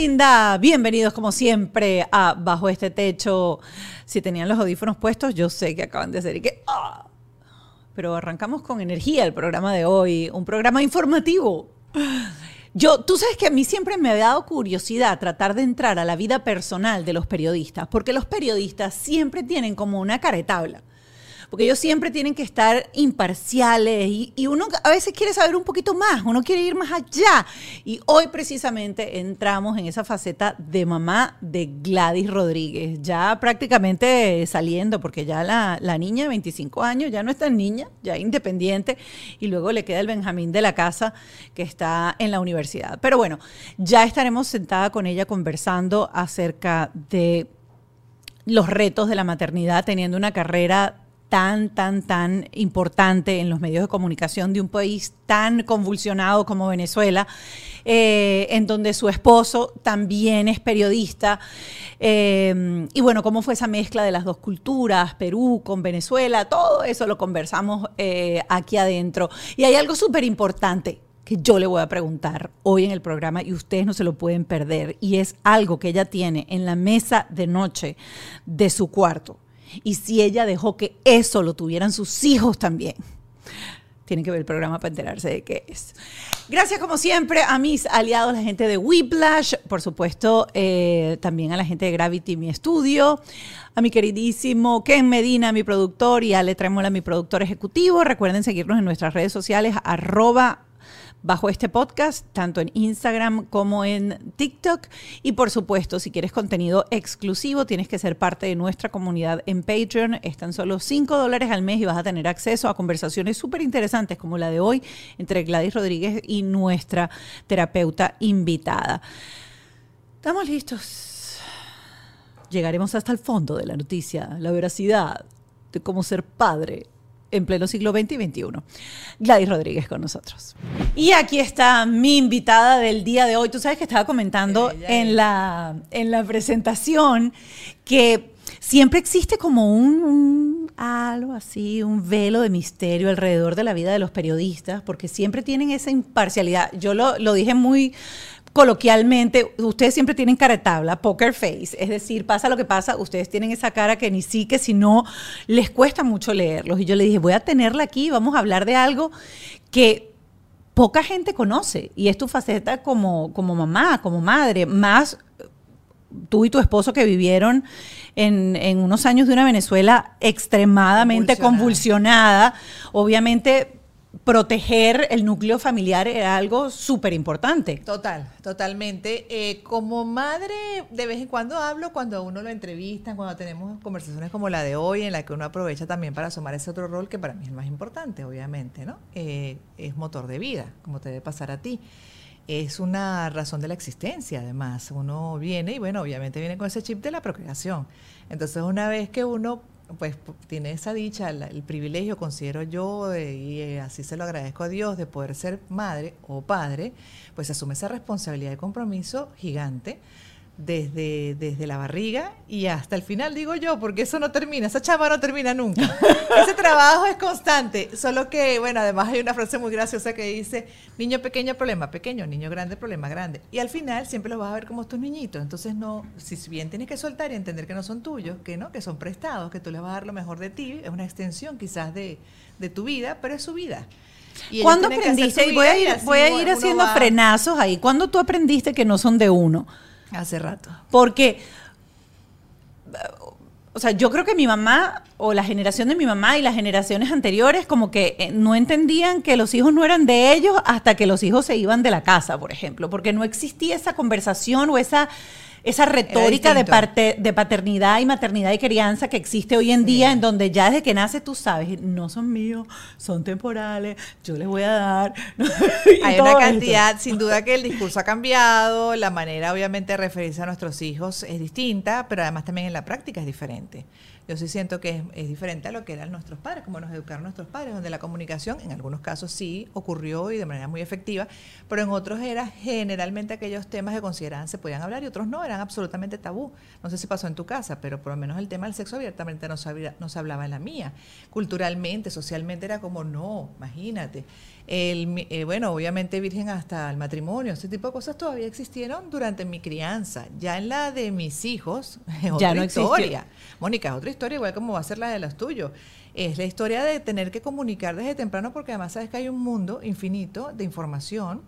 Linda, bienvenidos como siempre a Bajo este techo. Si tenían los audífonos puestos, yo sé que acaban de hacer y que... ¡ah! Pero arrancamos con energía el programa de hoy, un programa informativo. Yo, tú sabes que a mí siempre me ha dado curiosidad tratar de entrar a la vida personal de los periodistas, porque los periodistas siempre tienen como una caretabla porque ellos siempre tienen que estar imparciales y, uno a veces quiere saber un poquito más, uno quiere ir más allá. Y hoy precisamente entramos en esa faceta de mamá de Gladys Rodríguez, ya prácticamente saliendo, porque ya la, la niña de 25 años ya no es tan niña, ya independiente, y luego le queda el Benjamín de la casa que está en la universidad. Pero bueno, ya estaremos sentada con ella conversando acerca de los retos de la maternidad, teniendo una carrera tan, tan, tan importante en los medios de comunicación de un país tan convulsionado como Venezuela, eh, en donde su esposo también es periodista. Eh, y bueno, cómo fue esa mezcla de las dos culturas, Perú con Venezuela, todo eso lo conversamos eh, aquí adentro. Y hay algo súper importante que yo le voy a preguntar hoy en el programa y ustedes no se lo pueden perder. Y es algo que ella tiene en la mesa de noche de su cuarto y si ella dejó que eso lo tuvieran sus hijos también. Tienen que ver el programa para enterarse de qué es. Gracias como siempre a mis aliados, la gente de Whiplash, por supuesto, eh, también a la gente de Gravity, mi estudio, a mi queridísimo Ken Medina, mi productor, y a Ale Trémola, mi productor ejecutivo. Recuerden seguirnos en nuestras redes sociales, arroba bajo este podcast, tanto en Instagram como en TikTok. Y por supuesto, si quieres contenido exclusivo, tienes que ser parte de nuestra comunidad en Patreon. Están solo 5 dólares al mes y vas a tener acceso a conversaciones súper interesantes como la de hoy entre Gladys Rodríguez y nuestra terapeuta invitada. Estamos listos. Llegaremos hasta el fondo de la noticia, la veracidad de cómo ser padre en pleno siglo XX y XXI. Gladys Rodríguez con nosotros. Y aquí está mi invitada del día de hoy. Tú sabes que estaba comentando en la, en la presentación que siempre existe como un, un, algo así, un velo de misterio alrededor de la vida de los periodistas, porque siempre tienen esa imparcialidad. Yo lo, lo dije muy coloquialmente, ustedes siempre tienen cara de tabla, poker face, es decir, pasa lo que pasa, ustedes tienen esa cara que ni sí que si no les cuesta mucho leerlos. Y yo le dije, voy a tenerla aquí, vamos a hablar de algo que poca gente conoce y es tu faceta como, como mamá, como madre, más tú y tu esposo que vivieron en, en unos años de una Venezuela extremadamente convulsionada, convulsionada obviamente proteger el núcleo familiar era algo súper importante. Total, totalmente. Eh, como madre, de vez en cuando hablo, cuando uno lo entrevistan, cuando tenemos conversaciones como la de hoy, en la que uno aprovecha también para asomar ese otro rol que para mí es más importante, obviamente, ¿no? Eh, es motor de vida, como te debe pasar a ti. Es una razón de la existencia, además. Uno viene y, bueno, obviamente viene con ese chip de la procreación. Entonces, una vez que uno pues tiene esa dicha, el, privilegio, considero yo, y eh, así se lo agradezco a Dios, de poder ser madre o padre, pues asume esa responsabilidad de compromiso gigante desde, desde la barriga y hasta el final, digo yo, porque eso no termina, esa chama no termina nunca. Ese trabajo es constante, solo que, bueno, además hay una frase muy graciosa que dice, niño pequeño, problema pequeño, niño grande, problema grande. Y al final siempre los vas a ver como tus niñitos, entonces no, si bien tienes que soltar y entender que no son tuyos, que no, que son prestados, que tú les vas a dar lo mejor de ti, es una extensión quizás de, de tu vida, pero es su vida. Y ¿Cuándo aprendiste? Y voy a ir, voy a ir haciendo va... frenazos ahí. ¿Cuándo tú aprendiste que no son de uno? Hace rato. Porque, o sea, yo creo que mi mamá o la generación de mi mamá y las generaciones anteriores como que no entendían que los hijos no eran de ellos hasta que los hijos se iban de la casa, por ejemplo, porque no existía esa conversación o esa esa retórica de, parte, de paternidad y maternidad y crianza que existe hoy en día, en donde ya desde que nace tú sabes, no son míos, son temporales, yo les voy a dar. Hay una esto. cantidad, sin duda que el discurso ha cambiado, la manera obviamente de referirse a nuestros hijos es distinta, pero además también en la práctica es diferente. Yo sí siento que es, es diferente a lo que eran nuestros padres, como nos educaron nuestros padres, donde la comunicación en algunos casos sí ocurrió y de manera muy efectiva, pero en otros era generalmente aquellos temas que consideraban se podían hablar y otros no, eran absolutamente tabú. No sé si pasó en tu casa, pero por lo menos el tema del sexo abiertamente no se, no se hablaba en la mía. Culturalmente, socialmente era como, no, imagínate. El, eh, bueno, obviamente virgen hasta el matrimonio, este tipo de cosas todavía existieron durante mi crianza. Ya en la de mis hijos, es otra no historia. Mónica, es otra historia, igual como va a ser la de los tuyos. Es la historia de tener que comunicar desde temprano, porque además sabes que hay un mundo infinito de información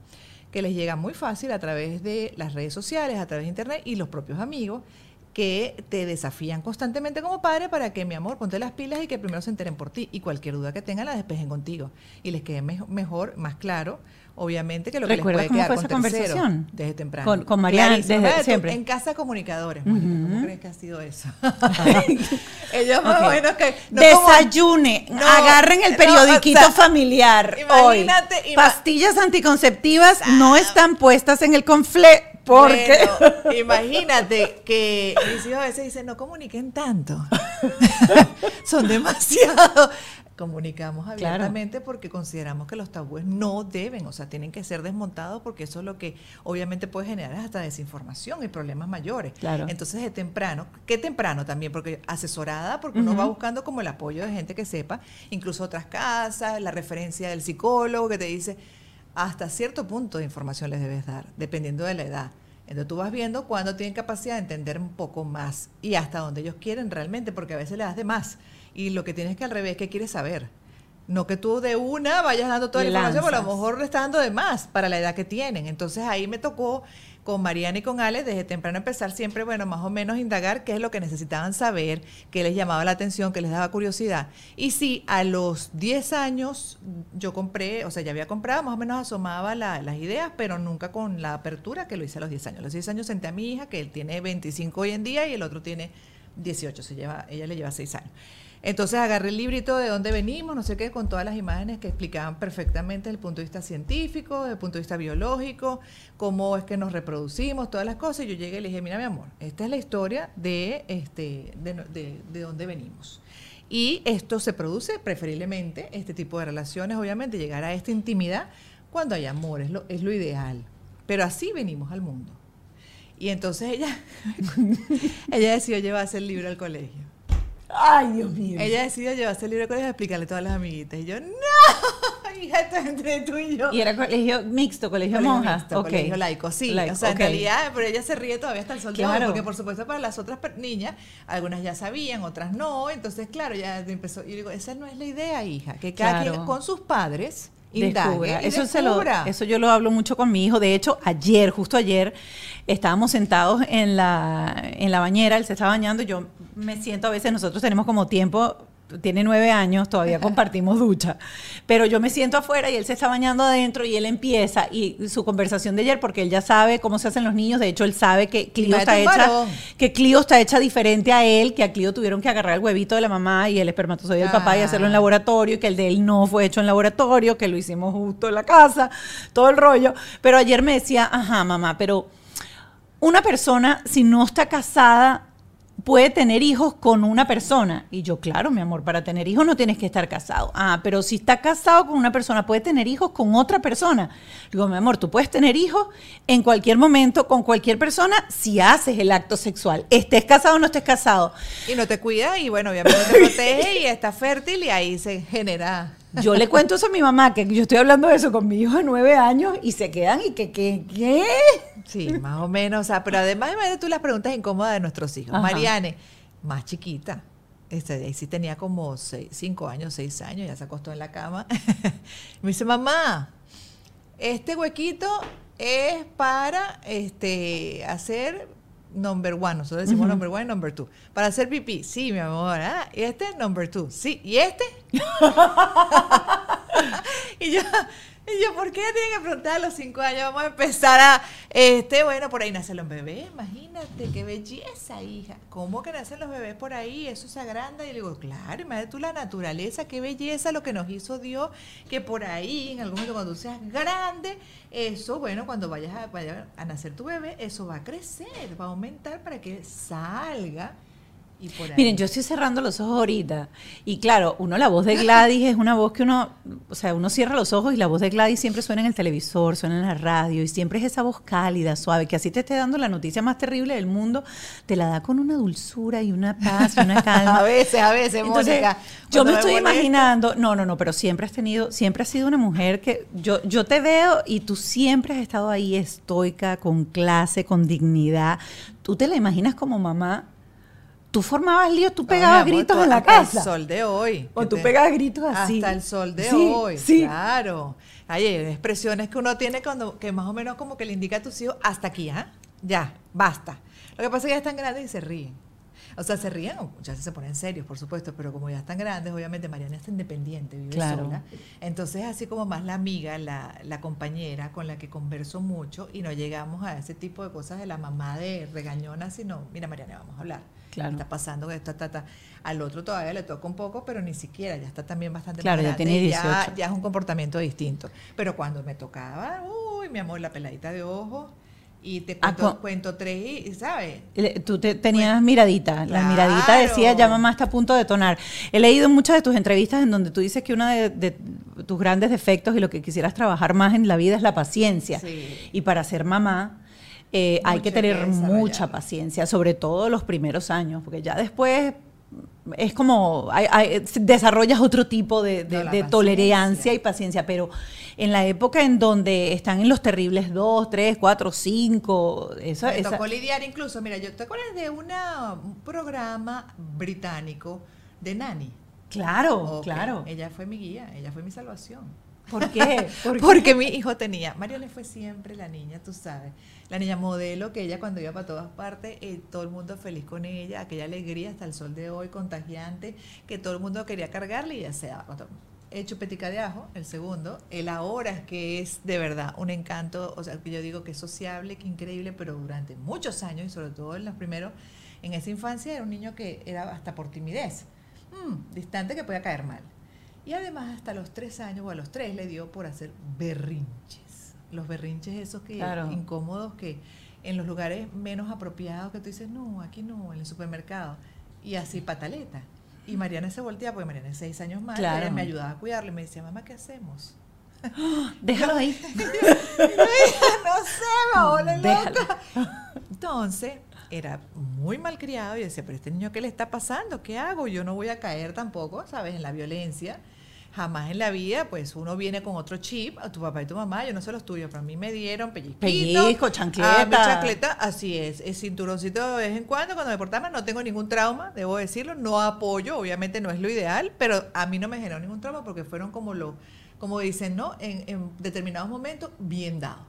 que les llega muy fácil a través de las redes sociales, a través de internet y los propios amigos que te desafían constantemente como padre para que, mi amor, ponte las pilas y que primero se enteren por ti y cualquier duda que tengan la despejen contigo y les quede mejo- mejor, más claro, obviamente, que lo que les ¿Recuerdas puede cómo quedar fue con esa conversación? desde temprano. Con- con Mariana, desde tú, siempre. En casa comunicadores, Mónica, ¿cómo crees que ha sido eso? Ellos más Ok. o menos que... no como- Desayune, No, agarren el no, periodiquito o sea, familiar hoy. Pastillas anticonceptivas no están puestas en el conflé porque Bueno, imagínate que mis hijos a veces dicen, no comuniquen tanto. Son demasiado. Comunicamos Claro. abiertamente porque consideramos que los tabúes no deben, o sea, tienen que ser desmontados porque eso es lo que obviamente puede generar hasta desinformación y problemas mayores. Claro. Entonces, de temprano, ¿qué temprano también? Porque asesorada, porque uno va buscando como el apoyo de gente que sepa, incluso otras casas, la referencia del psicólogo que te dice, hasta cierto punto de información les debes dar, dependiendo de la edad. Entonces tú vas viendo cuándo tienen capacidad de entender un poco más y hasta donde ellos quieren realmente, porque a veces le das de más. Y lo que tienes que al revés, ¿qué quieres saber? No que tú de una vayas dando toda la información, pero a lo mejor le estás dando de más para la edad que tienen. Entonces ahí me tocó con Mariana y con Ale desde temprano empezar siempre, bueno, más o menos indagar qué es lo que necesitaban saber, qué les llamaba la atención, qué les daba curiosidad. Y sí, a los 10 años yo compré, o sea, ya había comprado, más o menos asomaba la- las ideas, pero nunca con la apertura que lo hice a los 10 años. A los 10 años senté a mi hija, que él tiene 25 hoy en día y el otro tiene 18, se lleva, ella le lleva 6 años. Entonces agarré el librito de dónde venimos, no sé qué, con todas las imágenes que explicaban perfectamente desde el punto de vista científico, desde el punto de vista biológico, cómo es que nos reproducimos, todas las cosas. Y yo llegué y le dije, mira mi amor, esta es la historia de, este, de, de dónde venimos. Y esto se produce preferiblemente, este tipo de relaciones, obviamente, llegar a esta intimidad cuando hay amor, es lo, es lo ideal. Pero así venimos al mundo. Y entonces ella, ella decidió llevarse el libro al colegio. Ay, Dios mío. Ella decidió llevarse el libro al colegio y explicarle a todas las amiguitas. Y yo, no, hija, esto es entre tú y yo. Y era colegio mixto, colegio, Colegio monja. mixto, colegio laico, sí. Laico, o sea, en realidad, pero ella se ríe todavía hasta el sol de hoy, Claro. porque por supuesto para las otras niñas, algunas ya sabían, otras no. Entonces, claro, ya empezó. Y digo, esa no es la idea, hija, que cada Claro. quien con sus padres indague Eso, se lo, descubra. eso yo lo hablo mucho con mi hijo. De hecho, ayer, justo ayer, estábamos sentados en la, en la bañera, él se estaba bañando. y Yo me siento, a veces nosotros tenemos como tiempo, tiene nueve años, todavía compartimos ducha. Pero yo me siento afuera y él se está bañando adentro y él empieza. Y su conversación de ayer, porque él ya sabe cómo se hacen los niños. De hecho, él sabe que Clio está hecha, que Clio está hecha diferente a él, que a Clio tuvieron que agarrar el huevito de la mamá y el espermatozoide del papá y Ah. hacerlo en laboratorio, y que el de él no fue hecho en laboratorio, que lo hicimos justo en la casa, todo el rollo. Pero ayer me decía, ajá, mamá, pero una persona, si no está casada, puede tener hijos con una persona. Y yo, claro, mi amor, para tener hijos no tienes que estar casado. Ah, pero si está casado con una persona, puede tener hijos con otra persona. Digo, mi amor, tú puedes tener hijos en cualquier momento con cualquier persona si haces el acto sexual. Estés casado o no estés casado. Y no te cuida y bueno, obviamente te protege y está fértil y ahí se genera. Yo le cuento eso a mi mamá, que yo estoy hablando de eso con mi hijo de nueve años y se quedan y que, que, ¿qué? Sí, más o menos. O sea, pero además, imagínate tú las preguntas incómodas de nuestros hijos. Ajá. Mariane, más chiquita. Este, ahí sí tenía como seis, cinco años, seis años, ya se acostó en la cama. Me dice, mamá, este huequito es para este, hacer number one. Nosotros decimos number one y number two. Para hacer pipí. Sí, mi amor. Ah, y este, number two. Sí. ¿Y este? y yo, Y yo, ¿por qué tienen que preguntar a los cinco años? Vamos a empezar a, este, bueno, por ahí nacen los bebés, imagínate, qué belleza, hija. ¿Cómo que nacen los bebés por ahí? Eso se agranda. Y le digo, claro, imagínate tú la naturaleza, qué belleza lo que nos hizo Dios, que por ahí, en algún momento cuando seas grande, eso, bueno, cuando vayas a, a nacer tu bebé, eso va a crecer, va a aumentar para que salga Miren, yo estoy cerrando los ojos ahorita. Y claro, uno, la voz de Gladys es una voz que uno, o sea, uno cierra los ojos y la voz de Gladys siempre suena en el televisor, suena en la radio y siempre es esa voz cálida, suave, que así te esté dando la noticia más terrible del mundo, te la da con una dulzura y una paz y una calma. a veces, a veces, Entonces, Yo me, estoy imaginando, no, no, no, pero siempre has tenido, siempre has sido una mujer que yo, yo te veo y tú siempre has estado ahí estoica, con clase, con dignidad. ¿Tú te la imaginas como mamá? Tú formabas líos, tú pegabas gritos en la casa. Hasta el sol de hoy. O tú pegabas gritos así. Hasta el sol de hoy, sí. claro. Hay expresiones que uno tiene cuando, que más o menos como que le indica a tus hijos, hasta aquí, ¿ah? Ya, basta. Lo que pasa es que ya están grandes y se ríen. O sea, se ríen, muchas veces se ponen serios, por supuesto, pero como ya están grandes, obviamente Mariana está independiente, vive sola. Entonces, así como más la amiga, la, la, compañera con la que converso mucho y no llegamos a ese tipo de cosas de la mamá de regañona, sino, mira, Mariana, vamos a hablar Está pasando esto, está Al otro todavía le toca un poco, pero ni siquiera, ya está también bastante Claro, ya tiene 18. Ya, es un comportamiento distinto. Pero cuando me tocaba, uy, mi amor, la peladita de ojo y te ah, cuento, cuento tres y, ¿sabes? Tú te, tenías miradita, la miradita decía, ya mamá está a punto de tonar. He leído muchas de tus entrevistas en donde tú dices que uno de, tus grandes defectos y lo que quisieras trabajar más en la vida es la paciencia. Y para ser mamá, eh, hay que tener mucha paciencia, sobre todo los primeros años, porque ya después es como desarrollas otro tipo de, tolerancia y paciencia, pero en la época en donde están en los terribles 2, 3, 4, 5, eso Me tocó lidiar incluso, mira, yo te acuerdas de una, un programa británico de Nani. Claro, claro. Ella fue mi guía, ella fue mi salvación. ¿Por qué? Porque mi hijo tenía, Mario le fue siempre la niña, tú sabes, la niña modelo que ella cuando iba para todas partes, eh, todo el mundo feliz con ella, aquella alegría hasta el sol de hoy, contagiante, que todo el mundo quería cargarle y ya sea hecho petica de ajo, el segundo, el ahora que es de verdad un encanto, o sea, que yo digo que es sociable, que increíble, pero durante muchos años y sobre todo en los primeros, en esa infancia era un niño que era hasta por timidez, mm, distante que podía caer mal. Y además hasta los tres años o a los tres le dio por hacer berrinches. Los berrinches esos que incómodos que en los lugares menos apropiados que tú dices, no, aquí no, en el supermercado. Y así pataleta. Y Mariana se voltea, porque Mariana es seis años más, ella me ayudaba a cuidarle, me decía, mamá, ¿qué hacemos? Déjalo ahí. no sé, me loca. Entonces, era muy malcriado y decía, pero este niño, ¿qué le está pasando? ¿Qué hago? Yo no voy a caer tampoco, ¿sabes? En la violencia. Jamás en la vida, pues uno viene con otro chip, a tu papá y tu mamá, yo no sé los tuyos, pero a mí me dieron pellizquito. Pellizco, chancleta. Ah, chancleta, así es, es cinturoncito de vez en cuando, cuando me portaba, no tengo ningún trauma, debo decirlo, no apoyo, obviamente no es lo ideal, pero a mí no me generó ningún trauma porque fueron como lo como dicen, ¿no? En, determinados momentos, bien dado.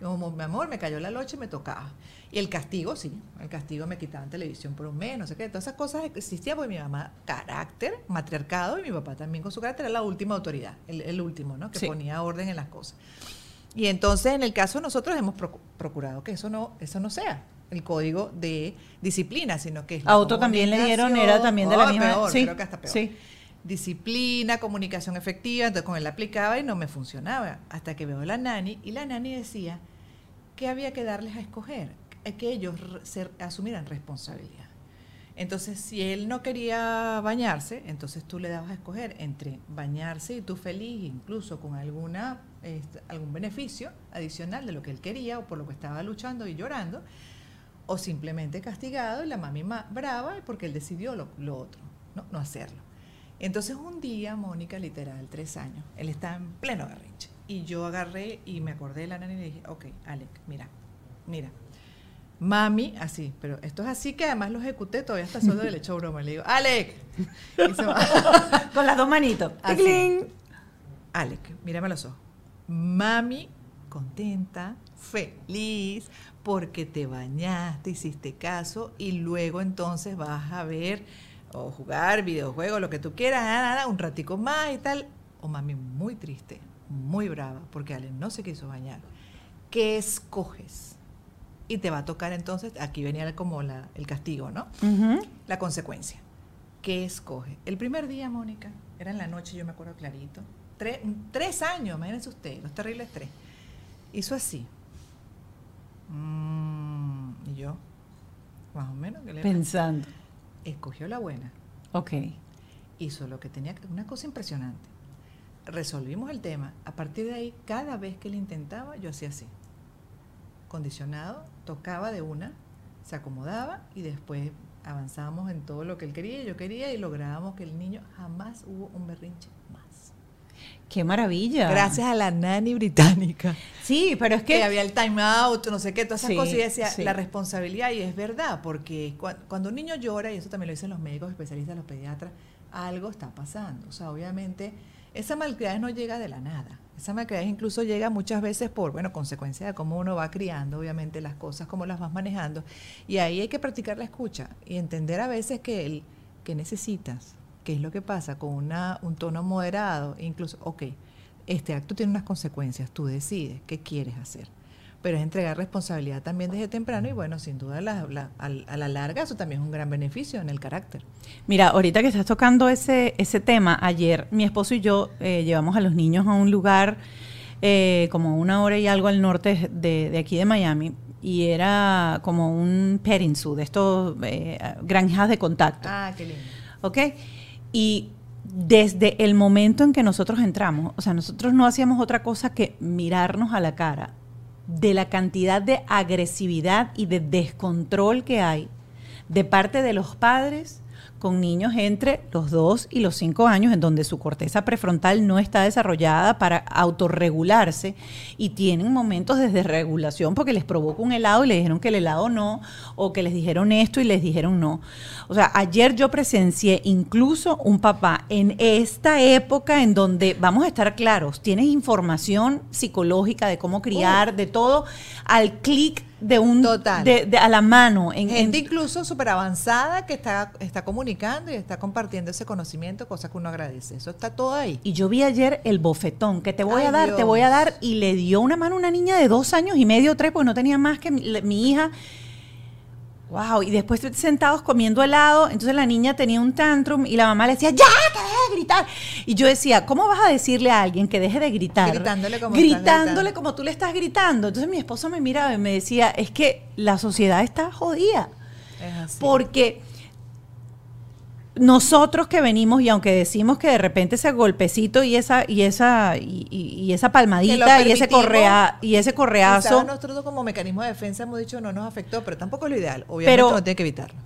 Como, mi amor, me cayó la noche y me tocaba. Y el castigo, sí, el castigo me quitaban televisión por un mes, no sé qué. Todas esas cosas existían porque mi mamá, carácter, matriarcado, y mi papá también con su carácter, era la última autoridad, el, último, ¿no? Que ponía orden en las cosas. Y entonces, en el caso de nosotros, hemos procurado que eso no, eso no sea el código de disciplina, sino que es A otro también le dieron, era también de la misma... sí, creo que hasta peor. Sí disciplina, comunicación efectiva, entonces con él aplicaba y no me funcionaba. Hasta que veo la nani y la nani decía que había que darles a escoger, que ellos asumieran responsabilidad. Entonces, si él no quería bañarse, entonces tú le dabas a escoger entre bañarse y tú feliz, incluso con alguna, este, algún beneficio adicional de lo que él quería o por lo que estaba luchando y llorando, o simplemente castigado y la mami brava porque él decidió lo, otro, no, no hacerlo. Entonces un día, Mónica, literal, tres años, él está en pleno garrinche. Y yo agarré y me acordé de la nana y le dije, ok, Alec, mira, mira. Mami, así, pero esto es así que además lo ejecuté, todavía está solo le echó broma. Le digo, Alec. Con las dos manitos. Alec, mírame los ojos. Mami, contenta, feliz, porque te bañaste, hiciste caso y luego entonces vas a ver o jugar videojuegos, lo que tú quieras, un ratico más y tal. O mami muy triste, muy brava, porque Ale no se quiso bañar. ¿Qué escoges? Y te va a tocar entonces, aquí venía como la, el castigo, ¿no? La consecuencia. ¿Qué escoge? El primer día, Mónica, era en la noche, yo me acuerdo clarito. Tres, tres años, imagínense usted, los terribles tres. Hizo así. Mm, y yo, más o menos, ¿qué le pasa? Escogió la buena. Ok. Hizo lo que tenía que, una cosa impresionante. Resolvimos el tema. A partir de ahí, cada vez que él intentaba, yo hacía así. Condicionado, tocaba de una, se acomodaba y después avanzábamos en todo lo que él quería y yo quería y lográbamos que el niño jamás hubo un berrinche más. Qué maravilla. Gracias a la nani británica. Sí, pero es Que que había el time out, no sé qué, todas esas Sí, cosas. Y decía, sí. la responsabilidad, y es verdad, porque cua- cuando un niño llora, y eso también lo dicen los médicos especialistas, los pediatras, algo está pasando. O sea, obviamente, esa malcriadez no llega de la nada. Esa malcriadez incluso llega muchas veces por, bueno, consecuencia de cómo uno va criando, obviamente, las cosas, cómo las vas manejando. Y ahí hay que practicar la escucha y entender a veces que el que necesitas, qué es lo que pasa con una, un tono moderado, incluso, ok, este acto tiene unas consecuencias, tú decides qué quieres hacer. Pero es entregar responsabilidad también desde temprano y bueno, sin duda la- la- a la larga eso también es un gran beneficio en el carácter. Mira, ahorita que estás tocando ese, ese tema, ayer mi esposo y yo eh, llevamos a los niños a un lugar eh, como una hora y algo al norte de, de aquí de Miami y era como un petting zoo, de estos eh, granjas de contacto. Ah, qué lindo. ¿Ok? Y desde el momento en que nosotros entramos, o sea, nosotros no hacíamos otra cosa que mirarnos a la cara de la cantidad de agresividad y de descontrol que hay de parte de los padres con niños entre los 2 y los 5 años, en donde su corteza prefrontal no está desarrollada para autorregularse y tienen momentos de desregulación porque les provoca un helado y le dijeron que el helado no, o que les dijeron esto y les dijeron no. O sea, ayer yo presencié incluso un papá en esta época en donde, vamos a estar claros, tienes información psicológica de cómo criar, de todo, al clic de un Total. de, de- a la mano en, en- Gente incluso súper avanzada que está, está comunicando y está compartiendo ese conocimiento, cosa que uno agradece. Eso está todo ahí. Y yo vi ayer el bofetón que te voy Ay, a dar, te voy a dar. Y le dio una mano a una niña de dos años y medio, tres, porque no tenía más que mi, mi hija. Wow, y después sentados comiendo helado, entonces la niña tenía un tantrum y la mamá le decía, ya, que deje de gritar. Y yo decía, ¿cómo vas a decirle a alguien que deje de gritar? Gritándole como Gritándole como tú le estás gritando. Entonces mi esposo me miraba y me decía, es que la sociedad está jodida. Es así. Porque nosotros que venimos y aunque decimos que de repente ese golpecito y esa y esa y, esa palmadita y ese correa y ese correazo nosotros como mecanismo de defensa hemos dicho no nos afectó, pero tampoco es lo ideal. Obviamente Pero- tiene que evitarlo.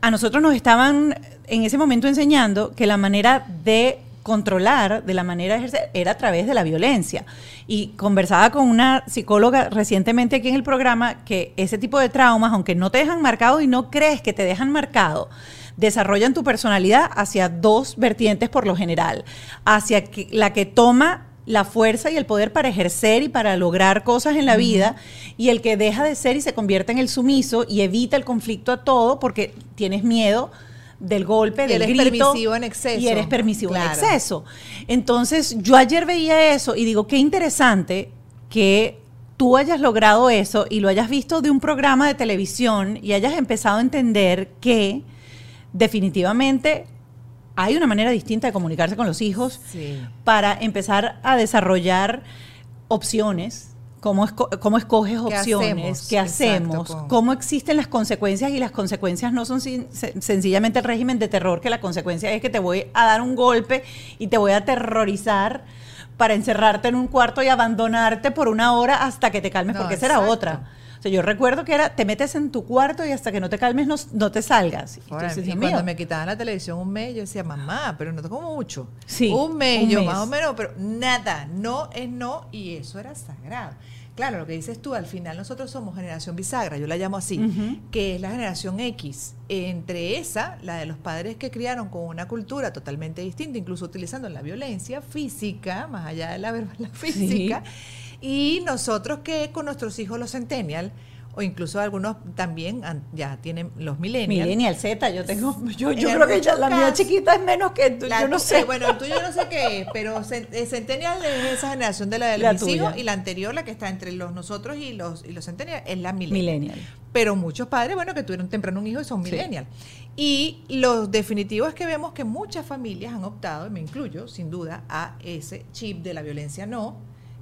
a nosotros nos estaban en ese momento enseñando que la manera de controlar, de la manera de ejercer, era a través de la violencia. Y conversaba con una psicóloga recientemente aquí en el programa que ese tipo de traumas, aunque no te dejan marcado y no crees que te dejan marcado, desarrollan tu personalidad hacia dos vertientes por lo general. Hacia que- la que toma la fuerza y el poder para ejercer y para lograr cosas en la vida y el que deja de ser y se convierte en el sumiso y evita el conflicto a todo porque tienes miedo del golpe, Y del eres grito permisivo en exceso. y eres permisivo Claro. en exceso. Entonces, yo ayer veía eso y digo, qué interesante que tú hayas logrado eso y lo hayas visto de un programa de televisión y hayas empezado a entender que definitivamente hay una manera distinta de comunicarse con los hijos Sí. para empezar a desarrollar opciones, cómo, esco- cómo escoges ¿Qué opciones, hacemos? qué hacemos, Exacto, cómo existen las consecuencias y las consecuencias no son sencillamente el régimen de terror, que la consecuencia es que te voy a dar un golpe y te voy a aterrorizar para encerrarte en un cuarto y abandonarte por una hora hasta que te calmes, No, porque esa era otra. Sea, yo recuerdo que era, te metes en tu cuarto y hasta que no te calmes no, no te salgas. Y tú Ahora, dices, y "Dios cuando mío". me quitaban la televisión un mes, yo decía, mamá, pero no como mucho. Sí, un mes, un yo mes. más o menos, pero nada, no es no, y eso era sagrado. Claro, lo que dices tú, al final nosotros somos generación bisagra, yo la llamo así, que es la generación X. Entre esa, la de los padres que criaron con una cultura totalmente distinta, incluso utilizando la violencia física, más allá de la verbal, la física, y nosotros que con nuestros hijos los centennial, o incluso algunos también ya tienen los millennials. Millennial Z, yo tengo, yo, yo creo que ya la mía chiquita es menos que tú, La yo no sé. eh, bueno, el tuyo yo no sé qué es, pero eh, Centennial es esa generación de la de La mis tuya. hijos y la anterior, la que está entre los nosotros y los, y los Centennial, es la Millennial. Millennial. Pero muchos padres, bueno, que tuvieron temprano un hijo y son Sí. Millennial. Y lo definitivo es que vemos que muchas familias han optado, y me incluyo, sin duda, a ese chip de la violencia no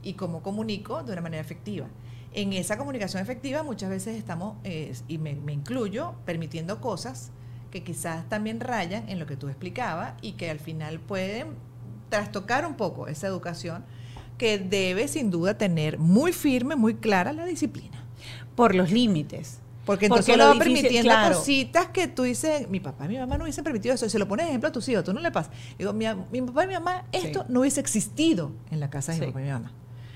y cómo comunico de una manera efectiva. En esa comunicación efectiva muchas veces estamos, eh, y me, me incluyo, permitiendo cosas que quizás también rayan en lo que tú explicabas y que al final pueden trastocar un poco esa educación que debe sin duda tener muy firme, muy clara la disciplina. Por los límites. Porque entonces Porque lo va permitiendo claro. cositas que tú dices, mi papá y mi mamá no hubiesen permitido eso. Y se lo pones ejemplo a tus hijos, tú no le pasas. Digo, mi, mi papá y mi mamá, esto Sí. no hubiese existido en la casa de mi papá y mi mamá.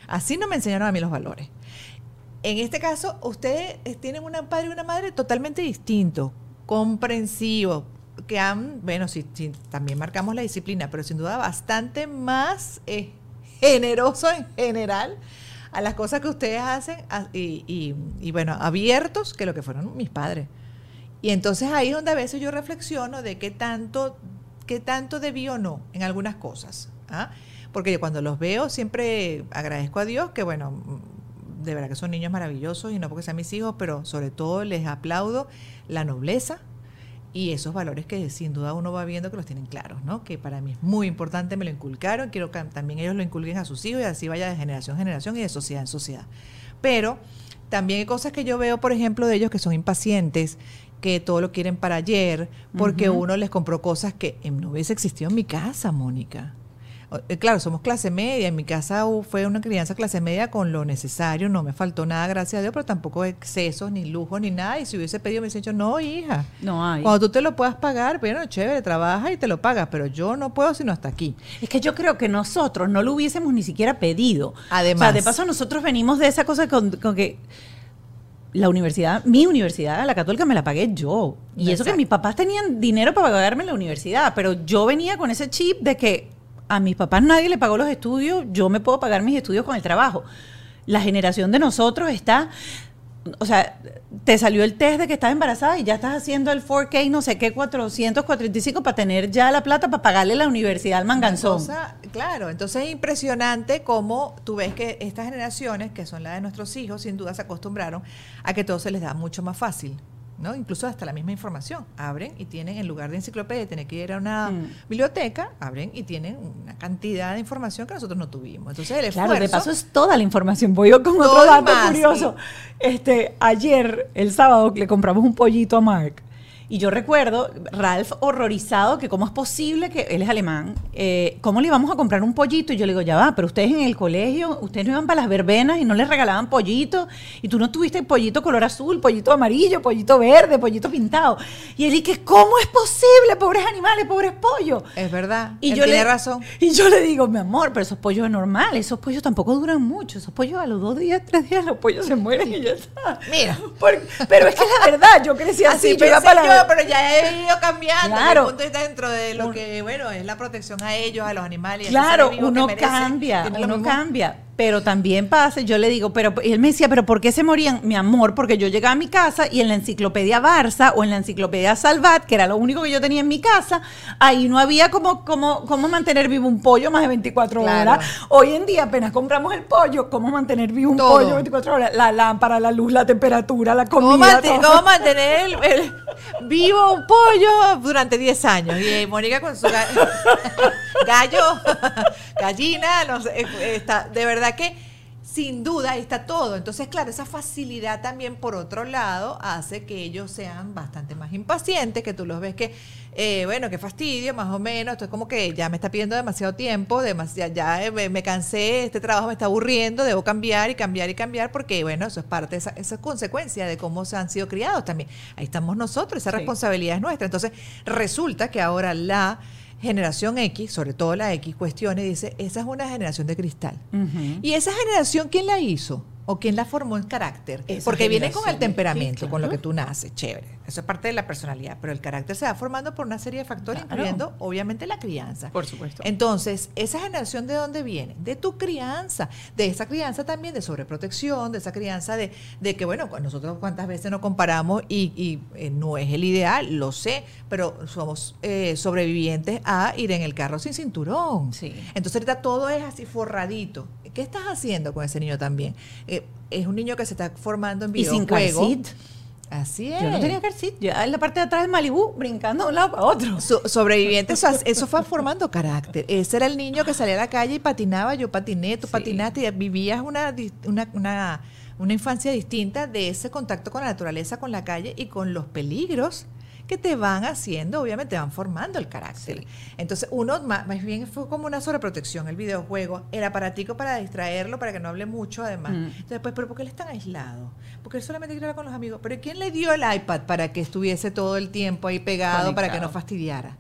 Así no me enseñaron a mí los valores. En este caso, ustedes eh, tienen un padre y una madre totalmente distintos, comprensivos, que han, bueno, sí, también marcamos la disciplina, pero sin duda bastante más eh, generoso en general a las cosas que ustedes hacen y- y, bueno, abiertos que lo que fueron mis padres. Y entonces ahí es donde a veces yo reflexiono de qué tanto, qué tanto debí o no en algunas cosas. ¿ah? Porque yo cuando los veo siempre agradezco a Dios que, bueno, de verdad que son niños maravillosos y no porque sean mis hijos, pero sobre todo les aplaudo la nobleza y esos valores que sin duda uno va viendo que los tienen claros, ¿no? Que para mí es muy importante, me lo inculcaron, quiero que también ellos lo inculquen a sus hijos y así vaya de generación en generación y de sociedad en sociedad. Pero también hay cosas que yo veo, por ejemplo, de ellos que son impacientes, que todo lo quieren para ayer, porque uno les compró cosas que em, no hubiese existido en mi casa, Mónica. Eh, Claro, somos clase media. En mi casa fue una crianza clase media con lo necesario. No me faltó nada, gracias a Dios, pero tampoco excesos, ni lujos, ni nada. Y si hubiese pedido, me hubiese dicho, no, hija. No hay. Cuando tú te lo puedas pagar, bueno, chévere, trabaja y te lo pagas, pero yo no puedo sino hasta aquí. Es que yo creo que nosotros no lo hubiésemos ni siquiera pedido. Además. O sea, de paso nosotros venimos de esa cosa con, con que la universidad, mi universidad, la católica, me la pagué yo. Y eso que mis papás tenían dinero para pagarme la universidad, pero yo venía con ese chip de que a mis papás nadie le pagó los estudios, yo me puedo pagar mis estudios con el trabajo. La generación de nosotros está... O sea, te salió el test de que estás embarazada y ya estás haciendo el 4K, no sé qué, 445 para tener ya la plata para pagarle la universidad al manganzón. Cosa- claro, entonces es impresionante cómo tú ves que estas generaciones, que son las de nuestros hijos, sin duda se acostumbraron a que todo se les da mucho más fácil. ¿No? Incluso hasta la misma información. Abren y tienen, en lugar de enciclopedia, tener que ir a una Mm. biblioteca, abren y tienen una cantidad de información que nosotros no tuvimos. Entonces, el Claro, de esfuerzo- paso es toda la información. Voy yo con otro dato más, curioso. Este, ayer, el sábado, le compramos un pollito a Mark. Y yo recuerdo, Ralph horrorizado, que cómo es posible que él es alemán, eh, cómo le íbamos a comprar un pollito. Y yo le digo, ya va, pero ustedes en el colegio, ustedes no iban para las verbenas y no les regalaban pollito. Y tú no tuviste pollito color azul, pollito amarillo, pollito verde, pollito pintado. Y él dice, ¿cómo es posible? Pobres animales, pobres pollos. Es verdad. Y él yo tiene le, razón. Y yo le digo, mi amor, pero esos pollos es normal, esos pollos tampoco duran mucho. Esos pollos a los dos días, tres días, los pollos se mueren y ya está. Mira. Pero es que es la verdad, yo crecí así, Así yo iba para yo, la- pero ya he ido cambiando. Claro. Mi punto está dentro de lo que, bueno, es la protección a ellos, a los animales. Claro, uno cambia, uno cambia. Pero también pasa, yo le digo, pero y él me decía, pero ¿por qué se morían? Mi amor, porque yo llegaba a mi casa y en la enciclopedia Barça o en la enciclopedia Salvat, que era lo único que yo tenía en mi casa, ahí no había como, como, cómo mantener vivo un pollo más de 24 Claro. horas. Hoy en día apenas compramos el pollo, cómo mantener vivo un Todo. pollo 24 horas. La lámpara, la luz, la temperatura, la ¿Cómo, comida. todo. cómo mantener el, el- vivo un pollo durante 10 años? Y eh, Mónica con su gallo, gallina, no sé, está, de verdad que sin duda está todo. Entonces, claro, esa facilidad también, por otro lado, hace que ellos sean bastante más impacientes, que tú los ves que, eh, bueno, qué fastidio, más o menos. Esto es como que ya me está pidiendo demasiado tiempo, demasiado, ya eh, me, me cansé, este trabajo me está aburriendo, debo cambiar y cambiar y cambiar, porque, bueno, eso es parte, esa, esa es consecuencia de cómo se han sido criados también. Ahí estamos nosotros, esa Sí. responsabilidad es nuestra. Entonces, resulta que ahora la generación X, sobre todo la X, cuestiona y dice, esa es una generación de cristal. ¿Y esa generación quién la hizo? ¿O quién la formó en carácter? Porque viene con el temperamento, sí, con lo que tú naces, chévere. Eso es parte de la personalidad. Pero el carácter se va formando por una serie de factores, Claro. incluyendo, obviamente, la crianza. Por supuesto. Entonces, ¿esa generación de dónde viene? De tu crianza. De esa crianza también de sobreprotección, de esa crianza de, de que, bueno, nosotros cuántas veces nos comparamos y, y, eh, no es el ideal, lo sé, pero somos eh, sobrevivientes a ir en el carro sin cinturón. Sí. Entonces ahorita todo es así forradito. ¿Qué estás haciendo con ese niño también? Eh, es un niño que se está formando en Y sin. Así es. Yo no tenía seat. Yo en la parte de atrás del Malibú, brincando de un lado para otro. So- sobreviviente, eso, eso fue formando carácter. Ese era el niño que salía a la calle y patinaba, yo patiné, tú Sí. patinaste y vivías una, una, una infancia distinta de ese contacto con la naturaleza, con la calle y con los peligros que te van haciendo, obviamente te van formando el carácter. Sí. Entonces, uno ma- más, bien fue como una sobreprotección el videojuego, era aparatico para distraerlo, para que no hable mucho además. Mm. Entonces, pues, pero ¿por qué él es tan aislado? Porque él solamente quiere hablar con los amigos. Pero ¿quién le dio el iPad para que estuviese todo el tiempo ahí pegado, para que no fastidiara?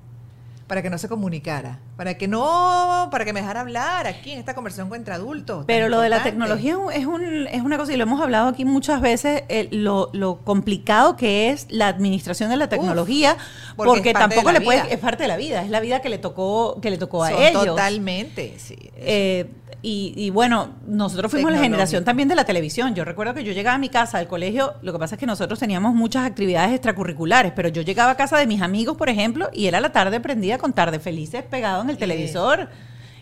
Para que no se comunicara, para que no, para que me dejara hablar aquí en esta conversación entre adultos. Pero lo de la tecnología es, un- es, un- es una cosa, y lo hemos hablado aquí muchas veces, el- lo, lo complicado que es la administración de la tecnología, porque tampoco le puedes, vida. es parte de la vida, es la vida que le tocó, que le tocó a ellos. Totalmente, sí. Eh, y, y bueno, nosotros fuimos la generación también de la televisión. Yo recuerdo que yo llegaba a mi casa del colegio, lo que pasa es que nosotros teníamos muchas actividades extracurriculares, pero yo llegaba a casa de mis amigos, por ejemplo, y era la tarde prendida con Tarde Felices pegado en el Sí. televisor.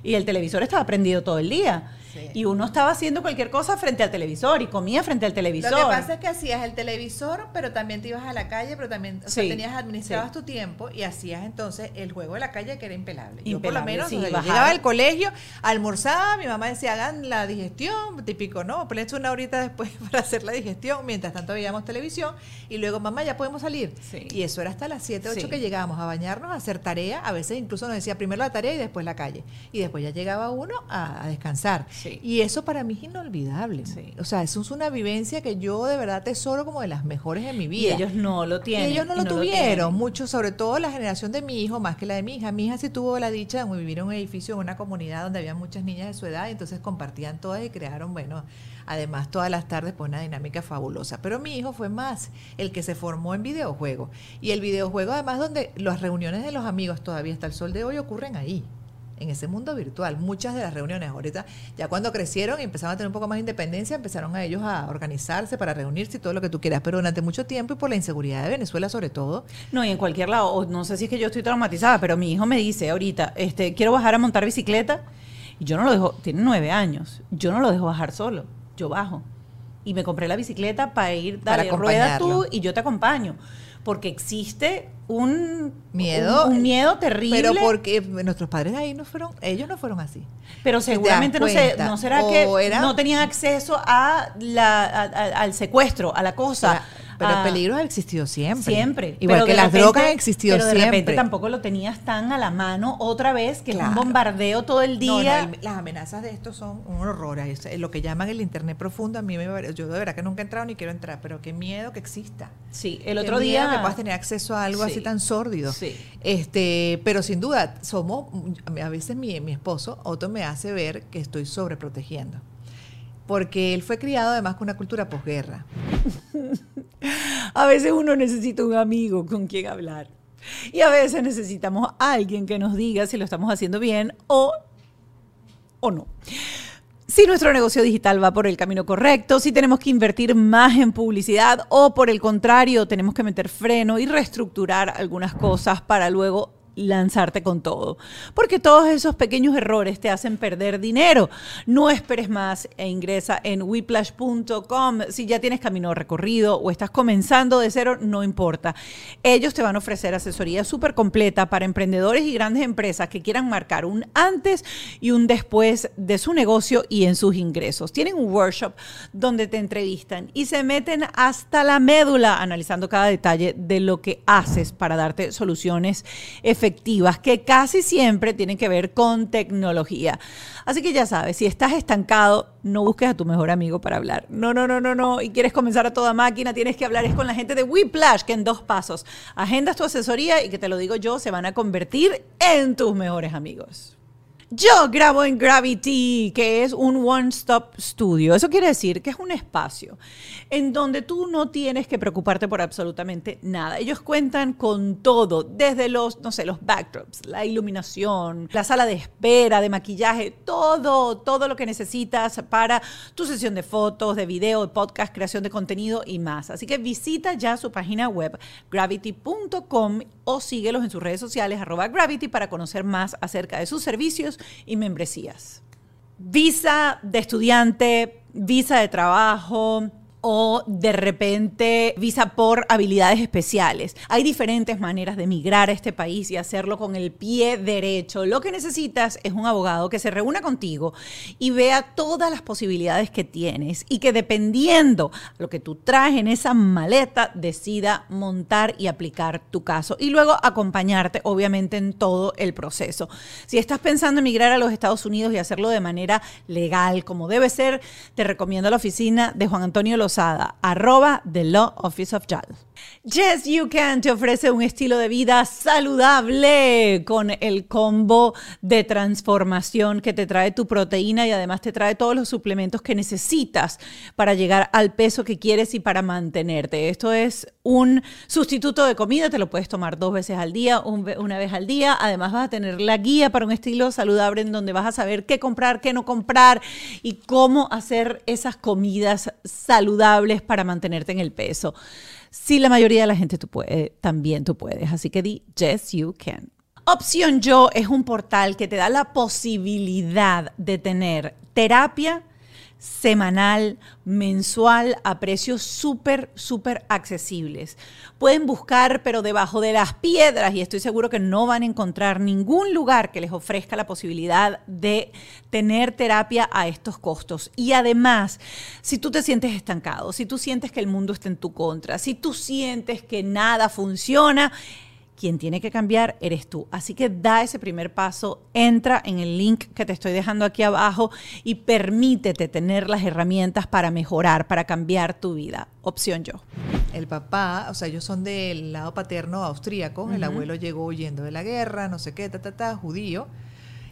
Y el televisor estaba prendido todo el día. Sí. Y uno estaba haciendo cualquier cosa frente al televisor y comía frente al televisor. Lo que pasa es que hacías el televisor, pero también te ibas a la calle, pero también, o sea, tenías, administrabas sí. tu tiempo y hacías entonces el juego de la calle que era impelable. yo por lo Impelable, menos, o sea, yo bajar. llegaba al colegio, almorzaba, mi mamá decía, hagan la digestión, típico, ¿no? Ponete una horita después para hacer la digestión, mientras tanto veíamos televisión, y luego, mamá, ya podemos salir. Y eso era hasta las 7, 8 Sí. que llegábamos a bañarnos, a hacer tarea, a veces incluso nos decía primero la tarea y después la calle. Y después ya llegaba uno a, a descansar. Sí. Y eso para mí es inolvidable. Sí. O sea, eso es una vivencia que yo de verdad tesoro como de las mejores de mi y vida. ellos no lo Y tienen. ellos no y lo tuvieron, mucho, sobre todo la generación de mi hijo, más que la de mi hija. Mi hija sí tuvo la dicha de vivir en un edificio, en una comunidad donde había muchas niñas de su edad, y entonces compartían todas y crearon, bueno, además todas las tardes, pues una dinámica fabulosa. Pero mi hijo fue más el que se formó en videojuego. Y el videojuego, además, donde las reuniones de los amigos todavía hasta el sol de hoy ocurren ahí. En ese mundo virtual, muchas de las reuniones ahorita, ya cuando crecieron y empezaron a tener un poco más de independencia, empezaron a ellos a organizarse para reunirse y todo lo que tú quieras. Pero durante mucho tiempo y por la inseguridad de Venezuela, sobre todo, No, y en cualquier lado, no sé si es que yo estoy traumatizada, pero mi hijo me dice ahorita, este, quiero bajar a montar bicicleta, y yo no lo dejo, tiene nueve años, yo no lo dejo bajar solo, yo bajo. Y me compré la bicicleta para ir, Para dale, rueda tú y yo te acompaño. Porque existe un Miedo, un, un miedo terrible. Pero porque nuestros padres ahí no fueron, ellos no furon así. Pero seguramente no sé, no será o que era- no tenían acceso a la, a- a- al secuestro, a la cosa. Pero el a- peligro ha existido siempre. Siempre. Igual Pero que las repente- drogas han existido pero de siempre. repente tampoco lo tenías tan a la mano otra vez, que es Claro. un bombardeo todo el No, no, día. las amenazas de esto son un horror. Es- es lo que llaman el internet profundo, a mí me yo de verdad que nunca he entrado ni quiero entrar, pero qué miedo que exista. sí, el Qué otro miedo día. que puedas tener acceso a algo Sí. así tan sórdido. Sí. Este, pero sin duda, somos, a veces mi, mi esposo, Otto, me hace ver que estoy sobreprotegiendo. Porque él fue criado además con una cultura posguerra. A veces uno necesita un amigo con quien hablar. Y a veces necesitamos a alguien que nos diga si lo estamos haciendo bien o, o no. Si nuestro negocio digital va por el camino correcto, si tenemos que invertir más en publicidad o por el contrario, tenemos que meter freno y reestructurar algunas cosas para luego lanzarte con todo. Porque todos esos pequeños errores te hacen perder dinero. No esperes más e ingresa en whiplash.com. Si ya tienes camino recorrido o estás comenzando de cero, no importa. Ellos te van a ofrecer asesoría súper completa para emprendedores y grandes empresas que quieran marcar un antes y un después de su negocio y en sus ingresos. Tienen un workshop donde te entrevistan y se meten hasta la médula analizando cada detalle de lo que haces para darte soluciones efectivas que casi siempre tienen que ver con tecnología. Así que ya sabes, si estás estancado, no busques a tu mejor amigo para hablar. No, no, no, no, no. Y quieres comenzar a toda máquina, tienes que hablar es con la gente de Whiplash, que en dos pasos agendas tu asesoría y que te lo digo yo, se van a convertir en tus mejores amigos. Yo grabo en Gravity, que es un one-stop studio. Eso quiere decir que es un espacio en donde tú no tienes que preocuparte por absolutamente nada. Ellos cuentan con todo, desde los, no sé, los backdrops, la iluminación, la sala de espera, de maquillaje, todo, todo lo que necesitas para tu sesión de fotos, de video, de podcast, creación de contenido y más. Así que visita ya su página web gravity.com o síguelos en sus redes sociales arroba gravity para conocer más acerca de sus servicios y membresías. Visa de estudiante, visa de trabajo, o de repente visa por habilidades especiales. Hay diferentes maneras de migrar a este país y hacerlo con el pie derecho. Lo que necesitas es un abogado que se reúna contigo y vea todas las posibilidades que tienes y que dependiendo lo que tú traes en esa maleta decida montar y aplicar tu caso y luego acompañarte obviamente en todo el proceso. Si estás pensando en migrar a los Estados Unidos y hacerlo de manera legal como debe ser, te recomiendo la oficina de Juan Antonio Los arroba The Law Office of JAL. Yes, You Can te ofrece un estilo de vida saludable con el combo de transformación que te trae tu proteína y además te trae todos los suplementos que necesitas para llegar al peso que quieres y para mantenerte. Esto es un sustituto de comida, te lo puedes tomar dos veces al día, una vez al día. Además vas a tener la guía para un estilo saludable en donde vas a saber qué comprar, qué no comprar y cómo hacer esas comidas saludables para mantenerte en el peso. Si la mayoría de la gente tú puede, también tú puedes. Así que di, yes, you can. Opción Yo es un portal que te da la posibilidad de tener terapia semanal, mensual, a precios súper, súper accesibles. Pueden buscar, pero debajo de las piedras, y estoy seguro que no van a encontrar ningún lugar que les ofrezca la posibilidad de tener terapia a estos costos. Y además, si tú te sientes estancado, si tú sientes que el mundo está en tu contra, si tú sientes que nada funciona, quien tiene que cambiar eres tú. Así que da ese primer paso, entra en el link que te estoy dejando aquí abajo y permítete tener las herramientas para mejorar, para cambiar tu vida. Opción yo. El papá, o sea, ellos son del lado paterno austríaco, el abuelo llegó huyendo de la guerra, no sé qué, ta, ta, ta, judío,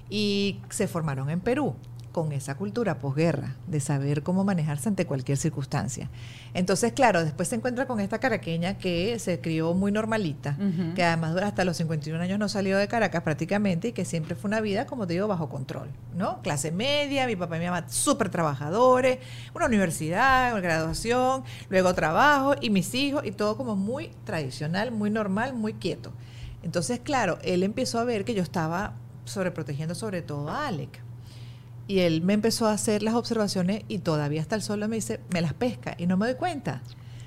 y se formaron en Perú con esa cultura posguerra, de saber cómo manejarse ante cualquier circunstancia. Entonces, claro, después se encuentra con esta caraqueña que se crió muy normalita, que además hasta los 51 años no salió de Caracas prácticamente y que siempre fue una vida, como te digo, bajo control, ¿no? Clase media, mi papá y mi mamá súper trabajadores, una universidad, una graduación, luego trabajo y mis hijos y todo como muy tradicional, muy normal, muy quieto. Entonces, claro, él empezó a ver que yo estaba sobreprotegiendo sobre todo a Alec y él me empezó a hacer las observaciones y todavía hasta el sol me dice, me las pesca y no me doy cuenta.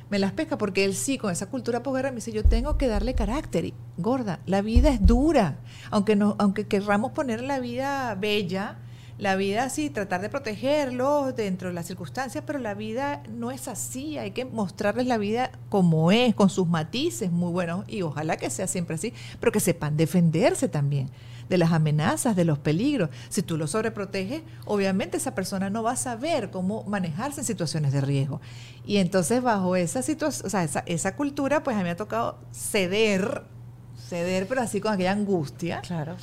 Me las pesca porque él sí, con esa cultura posguerra, me dice, yo tengo que darle carácter. Y, gorda, la vida es dura. Aunque, no, aunque querramos poner la vida bella, la vida así, tratar de protegerlo dentro de las circunstancias, pero la vida no es así. Hay que mostrarles la vida como es, con sus matices muy buenos. Y ojalá que sea siempre así, pero que sepan defenderse también de las amenazas, de los peligros. Si tú lo sobreproteges, obviamente esa persona no va a saber cómo manejarse en situaciones de riesgo. Y entonces bajo esa situación, o sea, esa, esa cultura, pues a mí me ha tocado ceder, ceder, pero así con aquella angustia. Claro.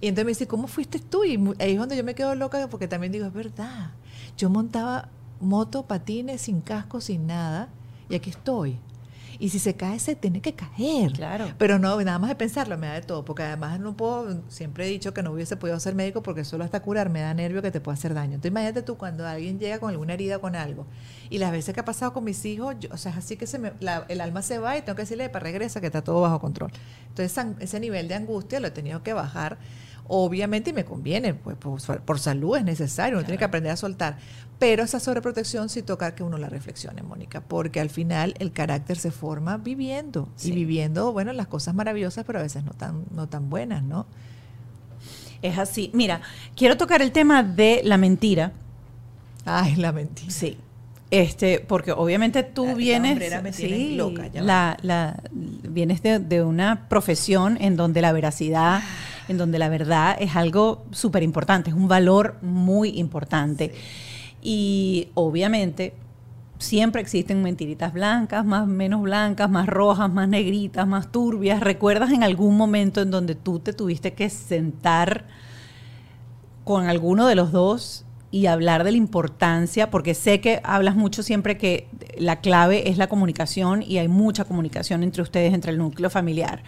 Y entonces me dice, ¿cómo fuiste tú? Y ahí es donde yo me quedo loca porque también digo, es verdad. Yo montaba moto, patines, sin casco, sin nada, y aquí estoy. Y si se cae, se tiene que caer. Claro. Pero no, nada más de pensarlo me da de todo, porque además no puedo, siempre he dicho que no hubiese podido ser médico porque solo hasta curar me da nervio que te pueda hacer daño. Entonces imagínate tú cuando alguien llega con alguna herida con algo. Y las veces que ha pasado con mis hijos, o sea, es así que se me, el alma se va y tengo que decirle, para regresa, que está todo bajo control. Entonces ese nivel de angustia lo he tenido que bajar obviamente me conviene, pues por, salud es necesario, uno tiene que aprender a soltar. Pero esa sobreprotección sí toca que uno la reflexione, Mónica, porque al final el carácter se forma viviendo y viviendo, bueno, las cosas maravillosas, pero a veces no tan, no tan buenas, ¿no? Es así. Mira, quiero tocar el tema de la mentira. Ay, la mentira. Sí. Este, porque obviamente tú vienes, sí, loca, la, la, vienes de, de, una profesión en donde la veracidad en donde la verdad es algo súper importante, es un valor muy importante. Y obviamente siempre existen mentiritas blancas, más menos blancas, más rojas, más negritas, más turbias. ¿Recuerdas en algún momento en donde tú te tuviste que sentar con alguno de los dos y hablar de la importancia, porque sé que hablas mucho siempre que la clave es la comunicación y hay mucha comunicación entre ustedes, entre el núcleo familiar.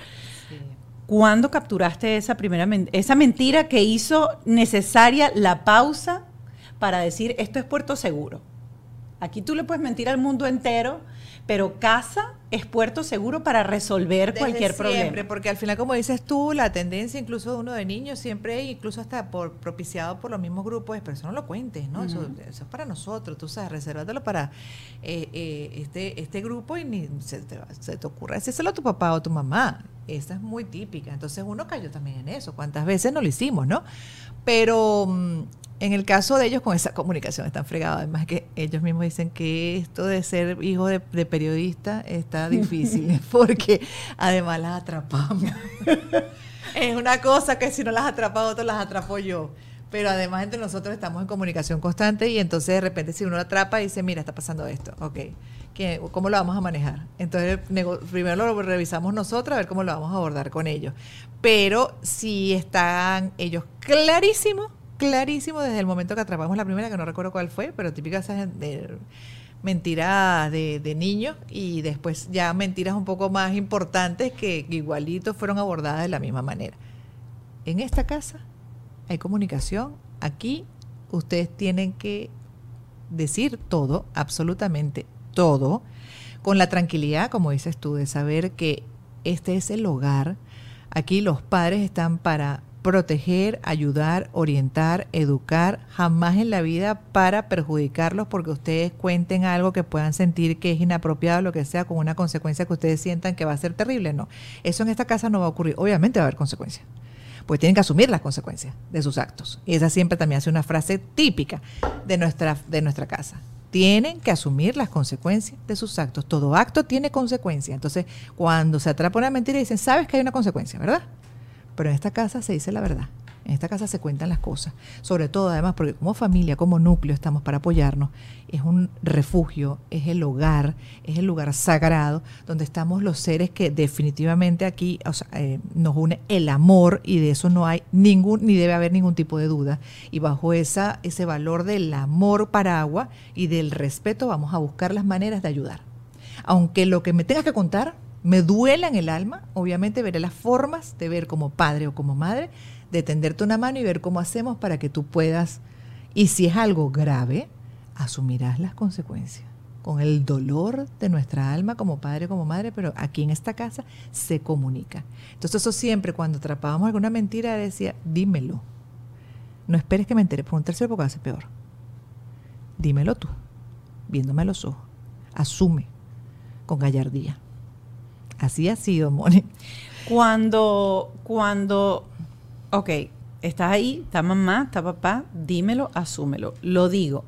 ¿Cuándo capturaste esa primera esa mentira que hizo necesaria la pausa para decir esto es puerto seguro? Aquí tú le puedes mentir al mundo entero, pero casa es puerto seguro para resolver cualquier problema. Porque al final, como dices tú, la tendencia incluso de uno de niños siempre, incluso hasta por propiciado por los mismos grupos, es, pero eso no lo cuentes, ¿no? eso, es para nosotros, tú sabes, resérvatelo para eh, eh, este, este grupo y ni se te, se te ocurra decírselo a tu papá o a tu mamá. Esa es muy típica. Entonces uno cayó también en eso. ¿Cuántas veces no lo hicimos, no? Pero mm, en el caso de ellos, con esa comunicación están fregados. Además que ellos mismos dicen que esto de ser hijo de, periodista está difícil, porque además las atrapamos. es una cosa que si no las atrapa otro, las atrapo yo. Pero además entre nosotros estamos en comunicación constante y entonces de repente si uno la atrapa dice, mira, está pasando esto, ok, ¿cómo lo vamos a manejar? Entonces primero lo revisamos nosotros a ver cómo lo vamos a abordar con ellos. Pero si están ellos clarísimos clarísimo desde el momento que atrapamos la primera, que no recuerdo cuál fue, pero típica de mentiras de, de niños y después ya mentiras un poco más importantes que igualito fueron abordadas de la misma manera. En esta casa hay comunicación, aquí ustedes tienen que decir todo, absolutamente todo, con la tranquilidad, como dices tú, de saber que este es el hogar. Aquí los padres están para proteger, ayudar, orientar, educar, jamás en la vida para perjudicarlos porque ustedes cuenten algo que puedan sentir que es inapropiado, lo que sea, con una consecuencia que ustedes sientan que va a ser terrible. No, eso en esta casa no va a ocurrir. Obviamente va a haber consecuencias. Pues tienen que asumir las consecuencias de sus actos. Y esa siempre también hace una frase típica de nuestra, de nuestra casa tienen que asumir las consecuencias de sus actos. Todo acto tiene consecuencias. Entonces, cuando se atrapa una mentira, dicen, sabes que hay una consecuencia, ¿verdad? Pero en esta casa se dice la verdad. En esta casa se cuentan las cosas. Sobre todo, además, porque como familia, como núcleo, estamos para apoyarnos. Es un refugio, es el hogar, es el lugar sagrado donde estamos los seres que definitivamente aquí eh, nos une el amor y de eso no hay ningún, ni debe haber ningún tipo de duda. Y bajo esa, ese valor del amor para agua y del respeto, vamos a buscar las maneras de ayudar. Aunque lo que me tengas que contar me duela en el alma, obviamente veré las formas de ver como padre o como madre, de tenderte una mano y ver cómo hacemos para que tú puedas, y si es algo grave, asumirás las consecuencias con el dolor de nuestra alma como padre, o como madre, pero aquí en esta casa se comunica. Entonces eso siempre cuando atrapábamos alguna mentira decía, dímelo. No esperes que me entere por un tercero porque hace peor. Dímelo tú, viéndome a los ojos. Asume con gallardía. Así ha sido, Moni. Cuando, cuando, ok, estás ahí, está mamá, está papá, dímelo, asúmelo. Lo digo.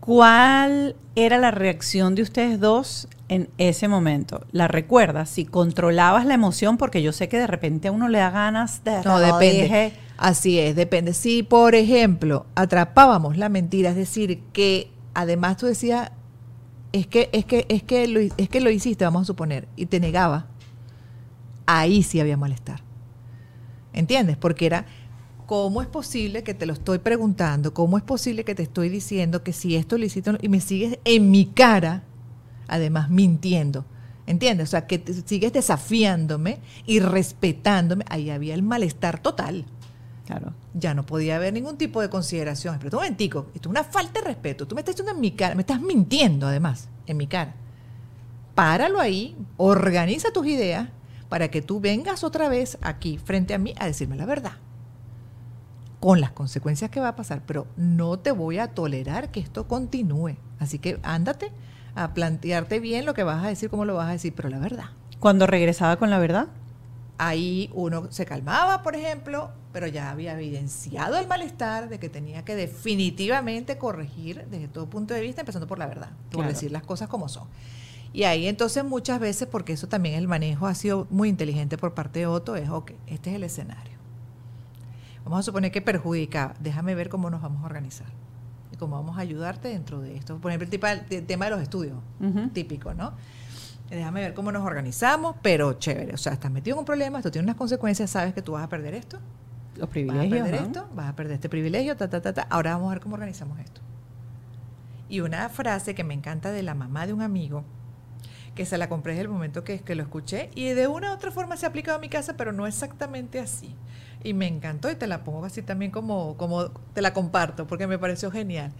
¿Cuál era la reacción de ustedes dos en ese momento? ¿La recuerdas? Si controlabas la emoción, porque yo sé que de repente a uno le da ganas de... No, depende. Así es, depende. Si, por ejemplo, atrapábamos la mentira, es decir, que además tú decías, es que, es que, es que, lo, es que lo hiciste, vamos a suponer, y te negaba, ahí sí había malestar. ¿Entiendes? Porque era, ¿cómo es posible que te lo estoy preguntando? ¿Cómo es posible que te estoy diciendo que si esto lo hiciste y me sigues en mi cara, además mintiendo? ¿Entiendes? O sea, que sigues desafiándome y respetándome. Ahí había el malestar total. Claro. Ya no podía haber ningún tipo de consideración. Pero un momentico, esto es una falta de respeto. Tú me estás diciendo en mi cara, me estás mintiendo además, en mi cara. Páralo ahí, organiza tus ideas para que tú vengas otra vez aquí frente a mí a decirme la verdad. Con las consecuencias que va a pasar, pero no te voy a tolerar que esto continúe. Así que ándate a plantearte bien lo que vas a decir, cómo lo vas a decir, pero la verdad. Cuando regresaba con la verdad, ahí uno se calmaba, por ejemplo, pero ya había evidenciado el malestar de que tenía que definitivamente corregir desde todo punto de vista, empezando por la verdad, por decir las cosas como son. Y ahí entonces muchas veces, porque eso también el manejo ha sido muy inteligente por parte de Otto, es, ok, este es el escenario. Vamos a suponer que perjudica, déjame ver cómo nos vamos a organizar y cómo vamos a ayudarte dentro de esto. Por ejemplo, el, tema de los estudios, típico, ¿no? Déjame ver cómo nos organizamos, pero chévere. O sea, estás metido en un problema, esto tiene unas consecuencias, sabes que tú vas a perder esto. Los privilegios. Vas a perder ¿no? esto, vas a perder este privilegio, ta, ta, ta, ta. Ahora vamos a ver cómo organizamos esto. Y una frase que me encanta de la mamá de un amigo, que se la compré desde el momento que, que lo escuché, y de una u otra forma se ha aplicado a mi casa, pero no exactamente así. Y me encantó y te la pongo así también como, como te la comparto, porque me pareció genial.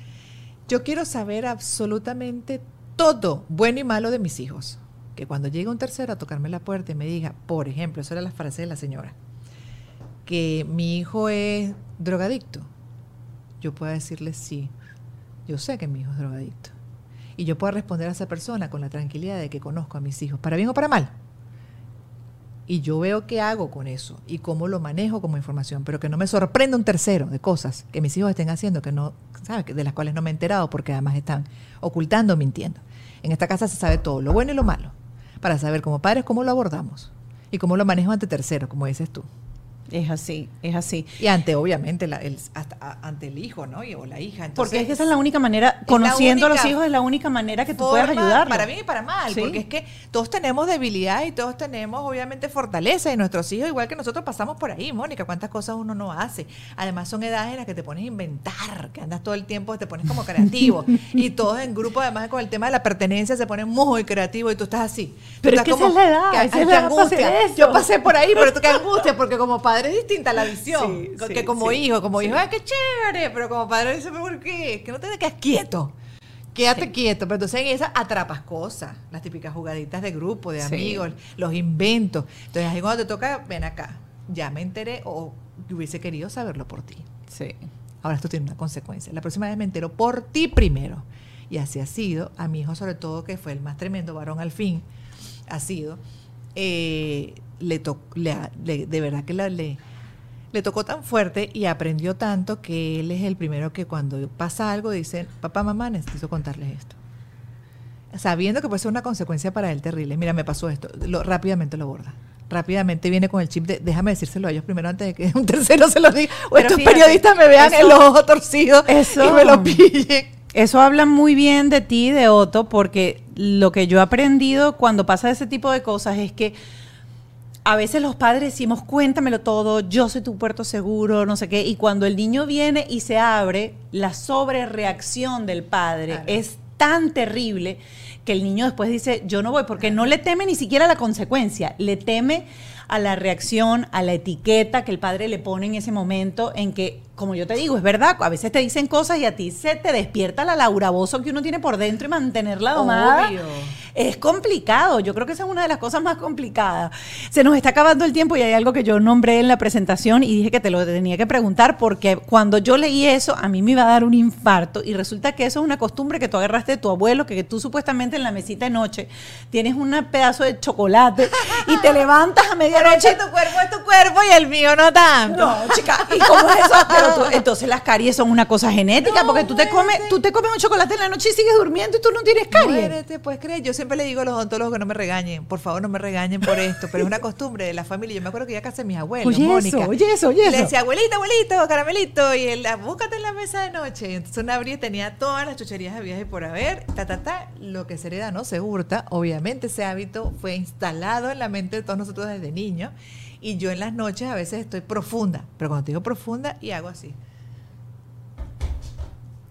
Yo quiero saber absolutamente todo, bueno y malo, de mis hijos. Que cuando llegue un tercero a tocarme la puerta y me diga, por ejemplo, eso era la frase de la señora, que mi hijo es drogadicto, yo puedo decirle sí, yo sé que mi hijo es drogadicto. Y yo puedo responder a esa persona con la tranquilidad de que conozco a mis hijos, para bien o para mal. Y yo veo qué hago con eso y cómo lo manejo como información, pero que no me sorprenda un tercero de cosas que mis hijos estén haciendo que no, ¿sabes? De las cuales no me he enterado porque además están ocultando mintiendo. En esta casa se sabe todo, lo bueno y lo malo, para saber como padres cómo lo abordamos y cómo lo manejo ante terceros, como dices tú. Es así, es así. Y ante, obviamente, la- el, hasta, ante el hijo, ¿no? Y, o la hija. Entonces, Porque es que esa es la única manera, conociendo a los hijos, es la única manera que tú puedes forma, ayudarlos. Para bien y para mal, Sí. porque es que todos tenemos debilidad y todos tenemos, obviamente, fortaleza. Y nuestros hijos, igual que nosotros, pasamos por ahí, Mónica. ¿Cuántas cosas uno no hace? Además, son edades en las que te pones a inventar, que andas todo el tiempo, te pones como creativo. y todos en grupo, además, con el tema de la pertenencia, se ponen muy creativos y tú estás así. Tú Pero es estás que esa es la edad, que- esa es la edad angustia. Yo pasé por ahí, pero tú qué angustia, porque como padre es distinta la visión. Sí, que sí, como sí, hijo, como hijo, ¡ay, qué chévere! Pero como padre dice, ¿por qué? Que no te quedas quieto. Quédate quieto, pero entonces en esa atrapas cosas, las típicas jugaditas de grupo, de amigos, los inventos. Entonces ahí cuando te toca, ven acá, ya me enteré o hubiese querido saberlo por ti. Sí. Ahora esto tiene una consecuencia. La próxima vez me entero por ti primero. Y así ha sido, a mi hijo sobre todo, que fue el más tremendo varón al fin, ha sido, eh, le, to- le, le- de verdad que la- le, le tocó tan fuerte y aprendió tanto que él es el primero que cuando pasa algo dice, papá, mamá, necesito contarles esto. Sabiendo que puede ser una consecuencia para él terrible. Mira, me pasó esto. Lo, rápidamente lo borda. Rápidamente viene con el chip de déjame decírselo a ellos primero antes de que un tercero se lo diga. O Pero estos fíjate, periodistas me vean eso- el ojo torcido eso- y me lo pillen. Eso habla muy bien de ti, de Otto, porque lo que yo he aprendido cuando pasa ese tipo de cosas es que a veces los padres decimos, cuéntamelo todo, yo soy tu puerto seguro, no sé qué, y cuando el niño viene y se abre, la sobrereacción del padre Claro. es tan terrible que el niño después dice, yo no voy, porque no le teme ni siquiera la consecuencia, le teme a la reacción, a la etiqueta que el padre le pone en ese momento en que, como yo te digo, es verdad, a veces te dicen cosas y a ti se te despierta la Laura Bozo que uno tiene por dentro y mantenerla domada. Obvio. Es complicado, yo creo que esa es una de las cosas más complicadas. Se nos está acabando el tiempo y hay algo que yo nombré en la presentación y dije que te lo tenía que preguntar porque cuando yo leí eso a mí me iba a dar un infarto y resulta que eso es una costumbre que tú agarraste de tu abuelo, que, tú supuestamente en la mesita de noche tienes un pedazo de chocolate y te levantas a medianoche. tu cuerpo es tu cuerpo y el mío no tanto. No, chica, ¿y cómo es eso? Pero tú- entonces las caries son una cosa genética, No, porque tú te comes, muérete. tú te comes un chocolate en la noche y sigues durmiendo y tú no tienes caries. Muérete, puedes creer. Yo siempre le digo a los odontólogos que no me regañen. Por favor, no me regañen por esto. Pero es una costumbre de la familia. Yo me acuerdo que ya casé a mis abuelos, Oye Mónica. eso, oye eso, oye Le eso. decía, abuelito, abuelito, caramelito. Y él, "Ah, búscate en la mesa de noche. Entonces una abría tenía todas las chucherías de viaje por haber. Ta, ta, ta. Lo que se hereda no se hurta. Obviamente ese hábito fue instalado en la mente de todos nosotros desde niños. Y yo en las noches a veces estoy profunda. Pero cuando te digo profunda, y hago así.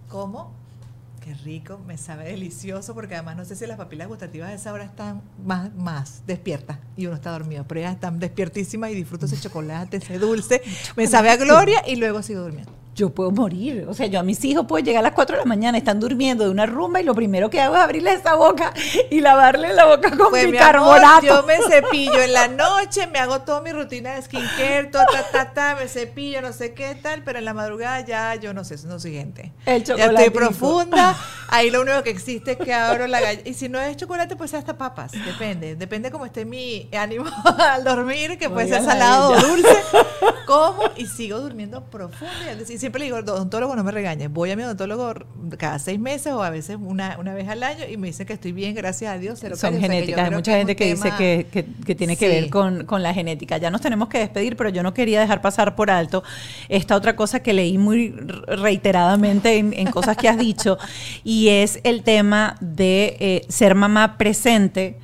¿Cómo? Qué rico, me sabe delicioso, porque además no sé si las papilas gustativas a esa hora están más, más despiertas y uno está dormido, pero ellas están despiertísimas y disfruto ese chocolate, ese dulce, me sabe a gloria y luego sigo durmiendo. Yo puedo morir. O sea, yo a mis hijos puedo llegar a las 4 de la mañana, están durmiendo de una rumba y lo primero que hago es abrirles esa boca y lavarle la boca con Pues, mi amor, yo me cepillo en la noche, me hago toda mi rutina de skincare, ta, ta, ta, ta, me cepillo, no sé qué tal, pero en la madrugada ya yo no sé, no siguiente. El Ya estoy profunda, ahí lo único que existe es que abro la galleta. Y si no es chocolate, pues hasta papas, depende. Depende cómo esté mi ánimo al dormir, que puede ser salado o dulce. Como y sigo durmiendo profunda. Y siempre le digo, odontólogo, no me regañes. Voy a mi odontólogo cada seis meses o a veces una, una vez al año y me dice que estoy bien, gracias a Dios. Son genéticas, hay mucha gente que dice que, que- que tiene que ver con, con la genética. Ya nos tenemos que despedir, pero yo no quería dejar pasar por alto esta otra cosa que leí muy reiteradamente en, en cosas que has dicho, y es el tema de eh, ser mamá presente.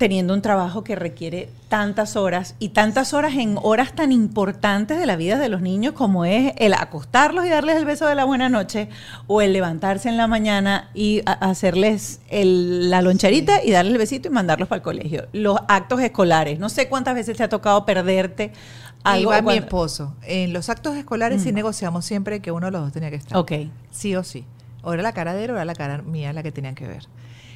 Teniendo un trabajo que requiere tantas horas y tantas horas en horas tan importantes de la vida de los niños como es el acostarlos y darles el beso de la buena noche o el levantarse en la mañana y hacerles la loncherita y darles el besito y mandarlos para el colegio. Los actos escolares, no sé cuántas veces te ha tocado perderte algo. Iba mi esposo. En los actos escolares sí negociamos siempre que uno de los dos tenía que estar. Ok. Sí o sí. O era la cara de él o era la cara mía la que tenían que ver.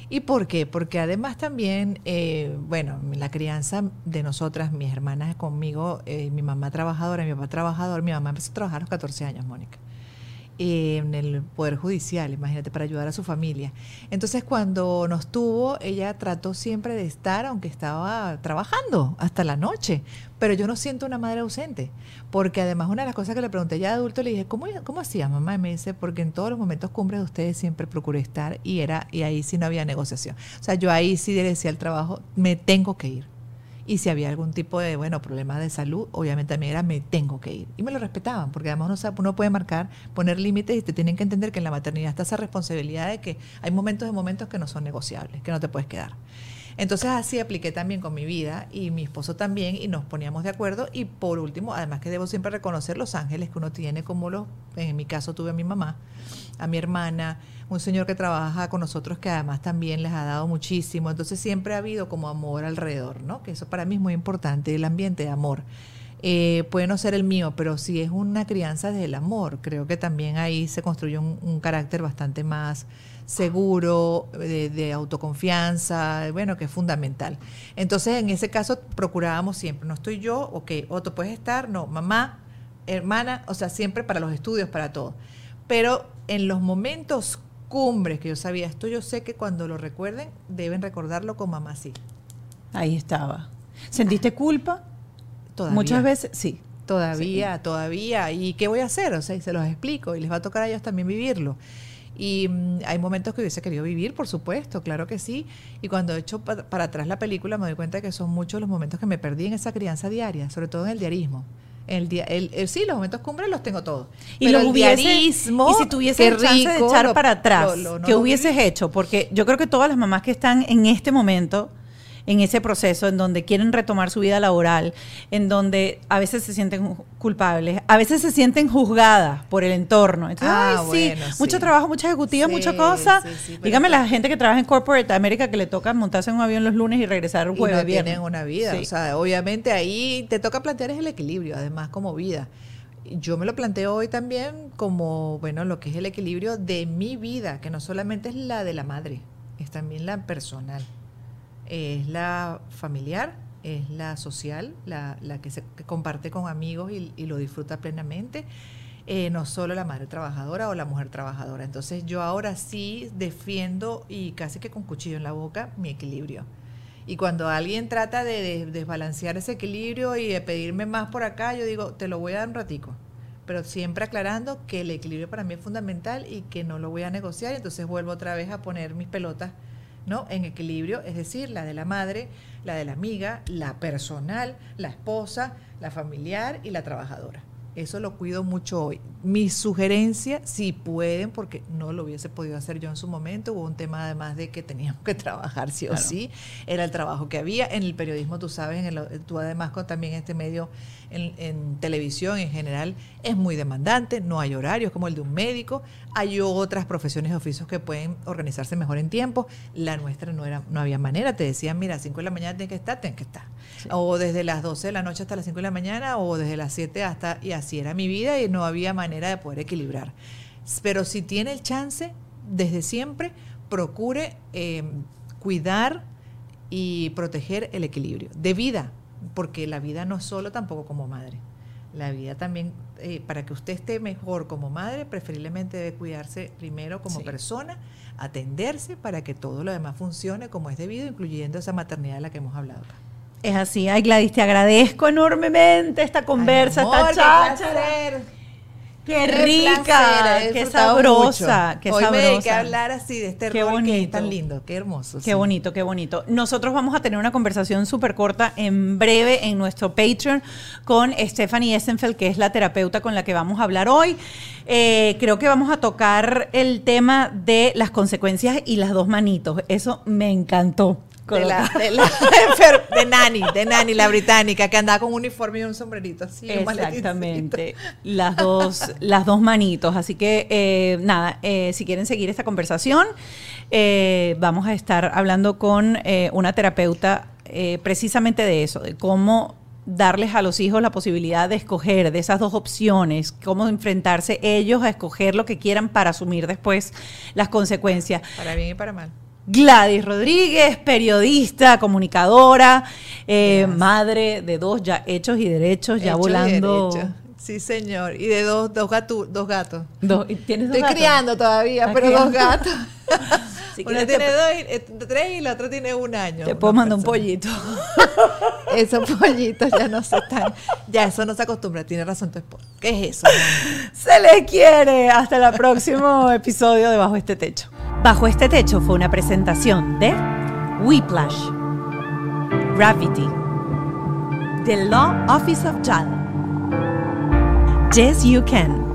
¿Y por qué? Porque además también, eh, bueno, la crianza de nosotras, mis hermanas conmigo, eh, mi mamá trabajadora, mi papá trabajador, mi mamá empezó a trabajar a los 14 años, Mónica en el Poder Judicial, imagínate, para ayudar a su familia. Entonces, cuando nos tuvo, ella trató siempre de estar, aunque estaba trabajando hasta la noche. Pero yo no siento una madre ausente, porque además una de las cosas que le pregunté ya de adulto, le dije, ¿cómo, cómo hacías, mamá? Y me dice, porque en todos los momentos cumbres de ustedes siempre procuré estar y, era, y ahí sí no había negociación. O sea, yo ahí sí decía al trabajo, me tengo que ir y si había algún tipo de, bueno, problema de salud, obviamente también era me tengo que ir. Y me lo respetaban, porque además uno, uno puede marcar, poner límites y te tienen que entender que en la maternidad está esa responsabilidad de que hay momentos de momentos que no son negociables, que no te puedes quedar. Entonces así apliqué también con mi vida y mi esposo también y nos poníamos de acuerdo y por último, además que debo siempre reconocer los ángeles que uno tiene como los, en mi caso tuve a mi mamá, a mi hermana, un señor que trabaja con nosotros que además también les ha dado muchísimo. Entonces siempre ha habido como amor alrededor, ¿no? Que eso para mí es muy importante, el ambiente de amor. Eh, puede no ser el mío, pero si es una crianza desde el amor, creo que también ahí se construye un, carácter bastante más seguro, de, autoconfianza, bueno, que es fundamental. Entonces, en ese caso, procurábamos siempre, no estoy yo, ok, Otto puedes estar, no, mamá, hermana, o sea, siempre para los estudios, para todo. Pero en los momentos cumbres que yo sabía. Esto yo sé que cuando lo recuerden, deben recordarlo con mamá sí. Ahí estaba. ¿Sentiste culpa? Todavía. Muchas veces, sí. Todavía, todavía. ¿Y qué voy a hacer? O sea, se los explico y les va a tocar a ellos también vivirlo. Y mm, hay momentos que hubiese querido vivir, por supuesto, claro que sí. Y cuando he hecho para atrás la película me doy cuenta que son muchos los momentos que me perdí en esa crianza diaria, sobre todo en el diarismo. El, día, el, sí, los momentos cumbres los tengo todos. Y los hubiese, y si tuviese el chance de echar para atrás, ¿qué hubieses hecho? Porque yo creo que todas las mamás que están en este momento en ese proceso en donde quieren retomar su vida laboral, en donde a veces se sienten culpables, a veces se sienten juzgadas por el entorno. Entonces, ah, sí, mucho trabajo, mucha ejecutiva, mucha cosa. Dígame la gente que trabaja en Corporate America que le toca montarse en un avión los lunes y regresar un jueves y tienen una vida, o sea, obviamente ahí te toca plantear es el equilibrio, además como vida. Yo me lo planteo hoy también como, bueno, lo que es el equilibrio de mi vida, que no solamente es la de la madre, es también la personal es la familiar, es la social, la, que se comparte con amigos y, lo disfruta plenamente. Eh, no solo la madre trabajadora o la mujer trabajadora. Entonces yo ahora sí defiendo y casi que con cuchillo en la boca mi equilibrio. Y cuando alguien trata de, desbalancear ese equilibrio y de pedirme más por acá, yo digo, te lo voy a dar un ratico. Pero siempre aclarando que el equilibrio para mí es fundamental y que no lo voy a negociar. Entonces vuelvo otra vez a poner mis pelotas ¿no? En equilibrio, es decir, la de la madre, la de la amiga, la personal, la esposa, la familiar y la trabajadora. Eso lo cuido mucho hoy. Mi sugerencia, si pueden, porque no lo hubiese podido hacer yo en su momento, hubo un tema además de que teníamos que trabajar sí o sí, era el trabajo que había. En el periodismo, tú sabes, en el, tú además con también este medio en, televisión en general es muy demandante, no hay horarios como el de un médico, hay otras profesiones de oficios que pueden organizarse mejor en tiempo, la nuestra no era no había manera, te decían, mira, a 5 de la mañana tienes que estar, tienes que estar. O desde las 12 de la noche hasta las 5 de la mañana o desde las 7 hasta y así era mi vida y no había manera de poder equilibrar. Pero si tiene el chance, desde siempre, procure eh, cuidar y proteger el equilibrio de vida, porque la vida no es solo tampoco como madre. La vida también, eh, para que usted esté mejor como madre, preferiblemente debe cuidarse primero como persona, atenderse para que todo lo demás funcione como es debido, incluyendo esa maternidad de la que hemos hablado acá. Es así. Ay, Gladys, te agradezco enormemente esta conversa, esta charla. Qué rica, qué sabrosa, qué Hoy sabrosa. Me que hablar así de este qué bonito. tan lindo, qué hermoso. Qué bonito, qué bonito. Nosotros vamos a tener una conversación súper corta en breve en nuestro Patreon con Stephanie Essenfeld, que es la terapeuta con la que vamos a hablar hoy. Eh, creo que vamos a tocar el tema de las consecuencias y las dos manitos. Eso me encantó. Con de, la, de, la de Nani, de Nani, la británica, que andaba con un uniforme y un sombrerito así. un. Exactamente. Las dos, las dos manitos. Así que, eh, nada, eh, si quieren seguir esta conversación, eh, vamos a estar hablando con eh, una terapeuta eh, precisamente de eso, de cómo darles a los hijos la posibilidad de escoger de esas dos opciones, cómo enfrentarse ellos a escoger lo que quieran para asumir después las consecuencias. Para bien y para mal. Gladys Rodríguez, periodista, comunicadora, eh, Yes. madre de dos ya hechos y derechos, ya Hecho volando. Sí, señor. Y de dos, dos, gatu- dos gatos. Dos- ¿y ¿Tienes dos Estoy gatos? criando todavía, ¿Estás pero dos gatos. Si Una tiene te- dos, eh, tres y la otra tiene un año. Te puedo mandar un pollito. Esos pollitos ya no se están. Ya eso no se acostumbra. Tiene razón tu esposo. ¿Qué es eso? Se les quiere. Hasta el próximo episodio de Bajo este Techo. Bajo este Techo fue una presentación de Whiplash, Gravity, The Law Office of JAL, Yes You Can.